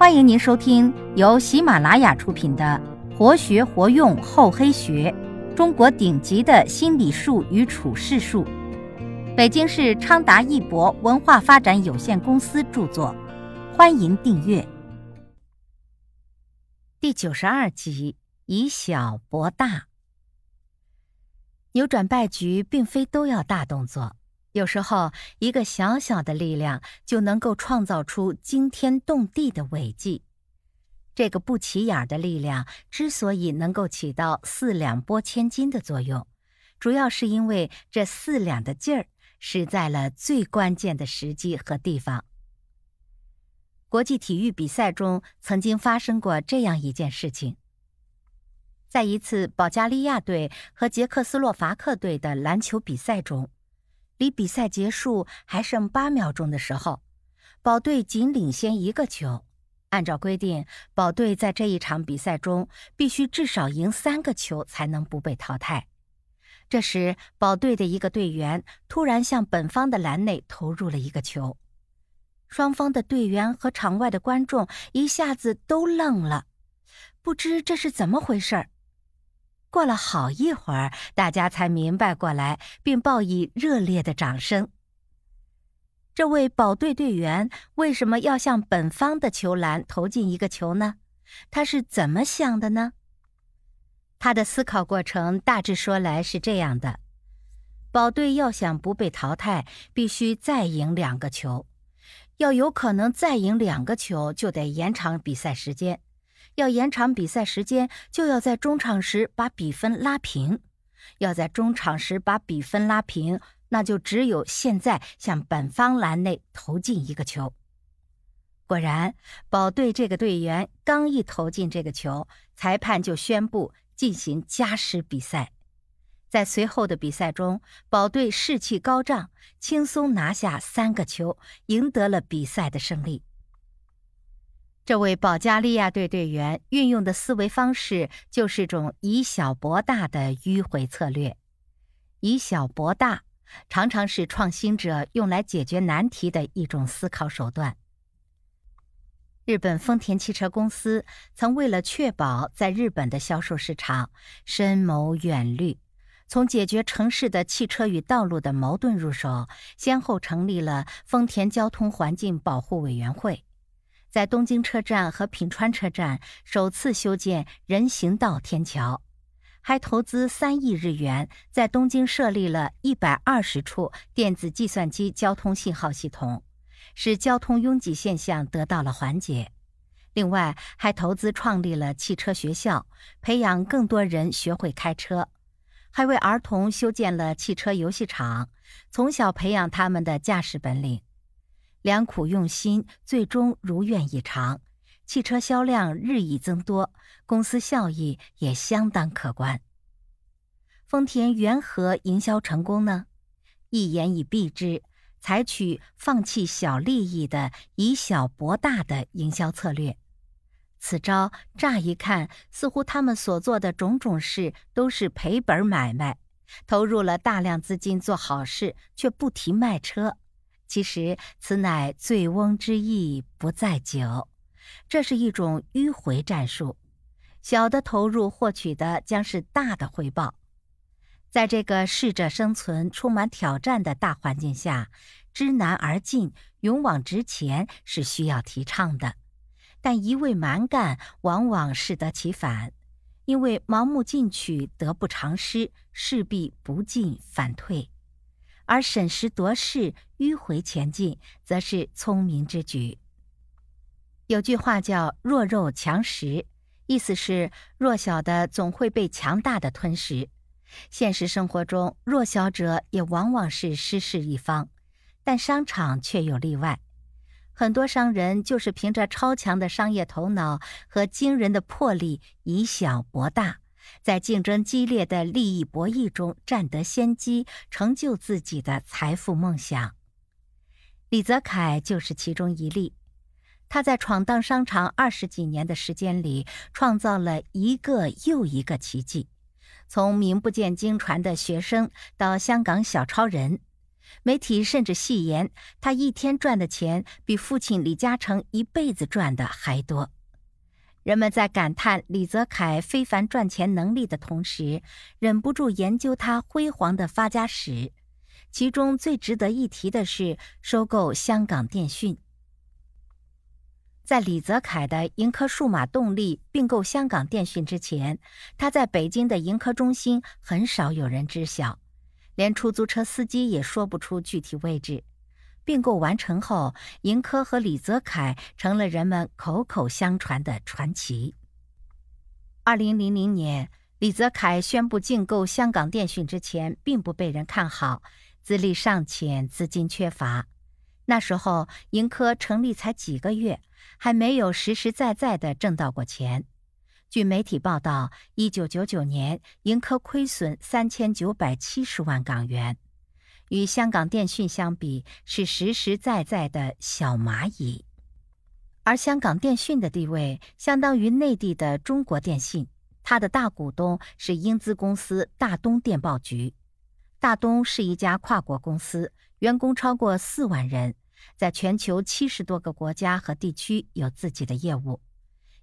欢迎您收听由喜马拉雅出品的《活学活用厚黑学：中国顶级的心理术与处世术》，北京市昌达一博文化发展有限公司著作。欢迎订阅。第九十二集：以小博大。扭转败局，并非都要大动作。有时候，一个小小的力量就能够创造出惊天动地的伟绩。这个不起眼的力量之所以能够起到四两拨千斤的作用，主要是因为这四两的劲儿使在了最关键的时机和地方。国际体育比赛中曾经发生过这样一件事情：在一次保加利亚队和捷克斯洛伐克队的篮球比赛中。离比赛结束还剩八秒钟的时候，宝队仅领先一个球。按照规定，宝队在这一场比赛中必须至少赢三个球才能不被淘汰。这时，宝队的一个队员突然向本方的篮内投入了一个球，双方的队员和场外的观众一下子都愣了，不知这是怎么回事儿。过了好一会儿，大家才明白过来，并报以热烈的掌声。这位保队队员为什么要向本方的球篮投进一个球呢？他是怎么想的呢？他的思考过程大致说来是这样的：保队要想不被淘汰，必须再赢两个球；要有可能再赢两个球，就得延长比赛时间。要延长比赛时间，就要在中场时把比分拉平。要在中场时把比分拉平，那就只有现在向本方篮内投进一个球。果然，保队这个队员刚一投进这个球，裁判就宣布进行加时比赛。在随后的比赛中，保队士气高涨，轻松拿下三个球，赢得了比赛的胜利。这位保加利亚队队员运用的思维方式就是种以小博大的迂回策略。以小博大常常是创新者用来解决难题的一种思考手段。日本丰田汽车公司曾为了确保在日本的销售市场，深谋远虑，从解决城市的汽车与道路的矛盾入手，先后成立了丰田交通环境保护委员会。在东京车站和品川车站首次修建人行道天桥，还投资三亿日元，在东京设立了一百二十处电子计算机交通信号系统，使交通拥挤现象得到了缓解。另外，还投资创立了汽车学校，培养更多人学会开车，还为儿童修建了汽车游戏场，从小培养他们的驾驶本领。良苦用心，最终如愿以偿，汽车销量日益增多，公司效益也相当可观。丰田缘何营销成功呢？一言以蔽之，采取放弃小利益的以小博大的营销策略。此招乍一看，似乎他们所做的种种事都是赔本买卖，投入了大量资金做好事，却不提卖车。其实，此乃醉翁之意不在酒，这是一种迂回战术。小的投入获取的将是大的回报。在这个适者生存、充满挑战的大环境下，知难而进、勇往直前是需要提倡的。但一味蛮干往往适得其反，因为盲目进取得不偿失，势必不进反退。而审时度势、迂回前进，则是聪明之举。有句话叫“弱肉强食”，意思是弱小的总会被强大的吞食。现实生活中，弱小者也往往是失势一方，但商场却有例外。很多商人就是凭着超强的商业头脑和惊人的魄力，以小博大。在竞争激烈的利益博弈中占得先机，成就自己的财富梦想。李泽楷就是其中一例。他在闯荡商场二十几年的时间里，创造了一个又一个奇迹，从名不见经传的学生到香港小超人，媒体甚至戏言，他一天赚的钱比父亲李嘉诚一辈子赚的还多。人们在感叹李泽楷非凡赚钱能力的同时，忍不住研究他辉煌的发家史。其中最值得一提的是收购香港电讯。在李泽楷的盈科数码动力并购香港电讯之前，他在北京的盈科中心很少有人知晓，连出租车司机也说不出具体位置。并购完成后，盈科和李泽楷成了人们口口相传的传奇。二零零零年，李泽楷宣布竞购香港电讯之前，并不被人看好，资历尚浅，资金缺乏。那时候，盈科成立才几个月，还没有实实在在的挣到过钱。据媒体报道，一九九九年，盈科亏损三千九百七十万港元。与香港电讯相比，是实实在在的小蚂蚁，而香港电讯的地位相当于内地的中国电信。它的大股东是英资公司大东电报局。大东是一家跨国公司，员工超过四万人，在全球七十多个国家和地区有自己的业务。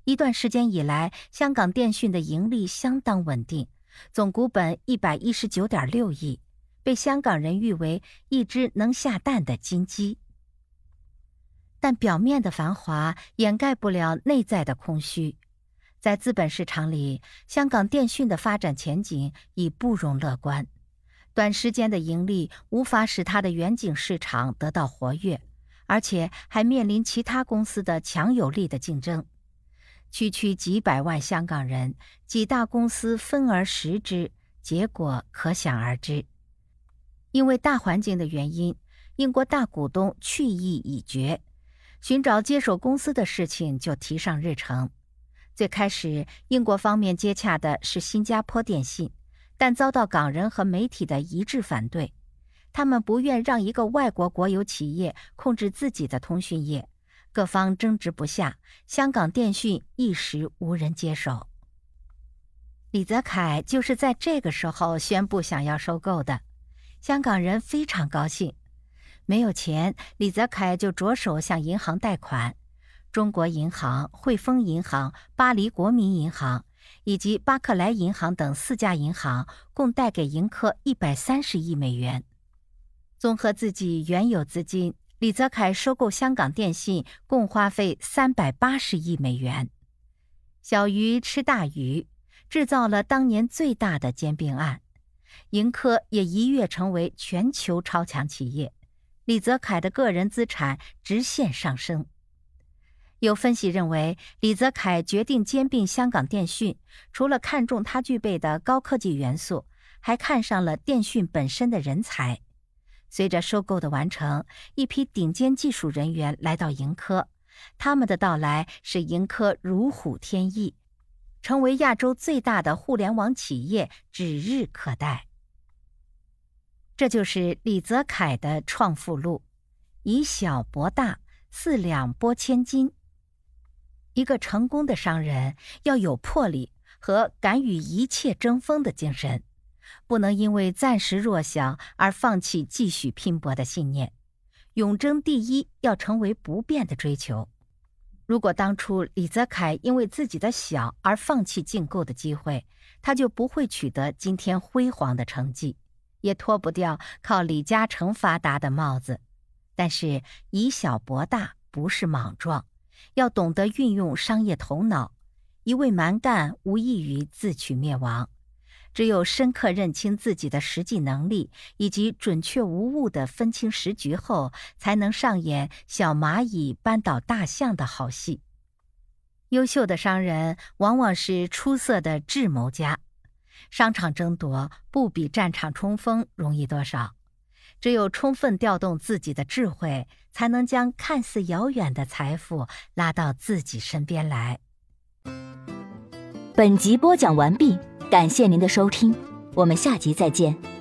一段时间以来，香港电讯的盈利相当稳定，总股本一百一十九点六亿。被香港人誉为一只能下蛋的金鸡，但表面的繁华掩盖不了内在的空虚。在资本市场里，香港电讯的发展前景已不容乐观。短时间的盈利无法使它的远景市场得到活跃，而且还面临其他公司的强有力的竞争。区区几百万香港人，几大公司分而食之，结果可想而知。因为大环境的原因，英国大股东去意已决，寻找接手公司的事情就提上日程。最开始，英国方面接洽的是新加坡电信，但遭到港人和媒体的一致反对。他们不愿让一个外国国有企业控制自己的通讯业，各方争执不下，香港电讯一时无人接手。李泽楷就是在这个时候宣布想要收购的。香港人非常高兴，没有钱，李泽楷就着手向银行贷款，中国银行、汇丰银行、巴黎国民银行以及巴克莱银行等四家银行共贷给盈科一百三十亿美元。综合自己原有资金，李泽楷收购香港电信共花费三百八十亿美元。小鱼吃大鱼，制造了当年最大的兼并案。盈科也一跃成为全球超强企业，李泽楷的个人资产直线上升。有分析认为，李泽楷决定兼并香港电讯，除了看中他具备的高科技元素，还看上了电讯本身的人才。随着收购的完成，一批顶尖技术人员来到盈科，他们的到来使盈科如虎添翼，成为亚洲最大的互联网企业指日可待。这就是李泽楷的创富路，以小博大，四两拨千斤。一个成功的商人要有魄力和敢与一切争锋的精神，不能因为暂时弱小而放弃继续拼搏的信念。永争第一要成为不变的追求。如果当初李泽楷因为自己的小而放弃竞购的机会，他就不会取得今天辉煌的成绩。也脱不掉靠李嘉诚发达的帽子，但是以小博大不是莽撞，要懂得运用商业头脑。一味蛮干无异于自取灭亡。只有深刻认清自己的实际能力，以及准确无误地分清时局后，才能上演小蚂蚁扳倒大象的好戏。优秀的商人往往是出色的智谋家。商场争夺不比战场冲锋容易多少，只有充分调动自己的智慧，才能将看似遥远的财富拉到自己身边来。本集播讲完毕，感谢您的收听，我们下集再见。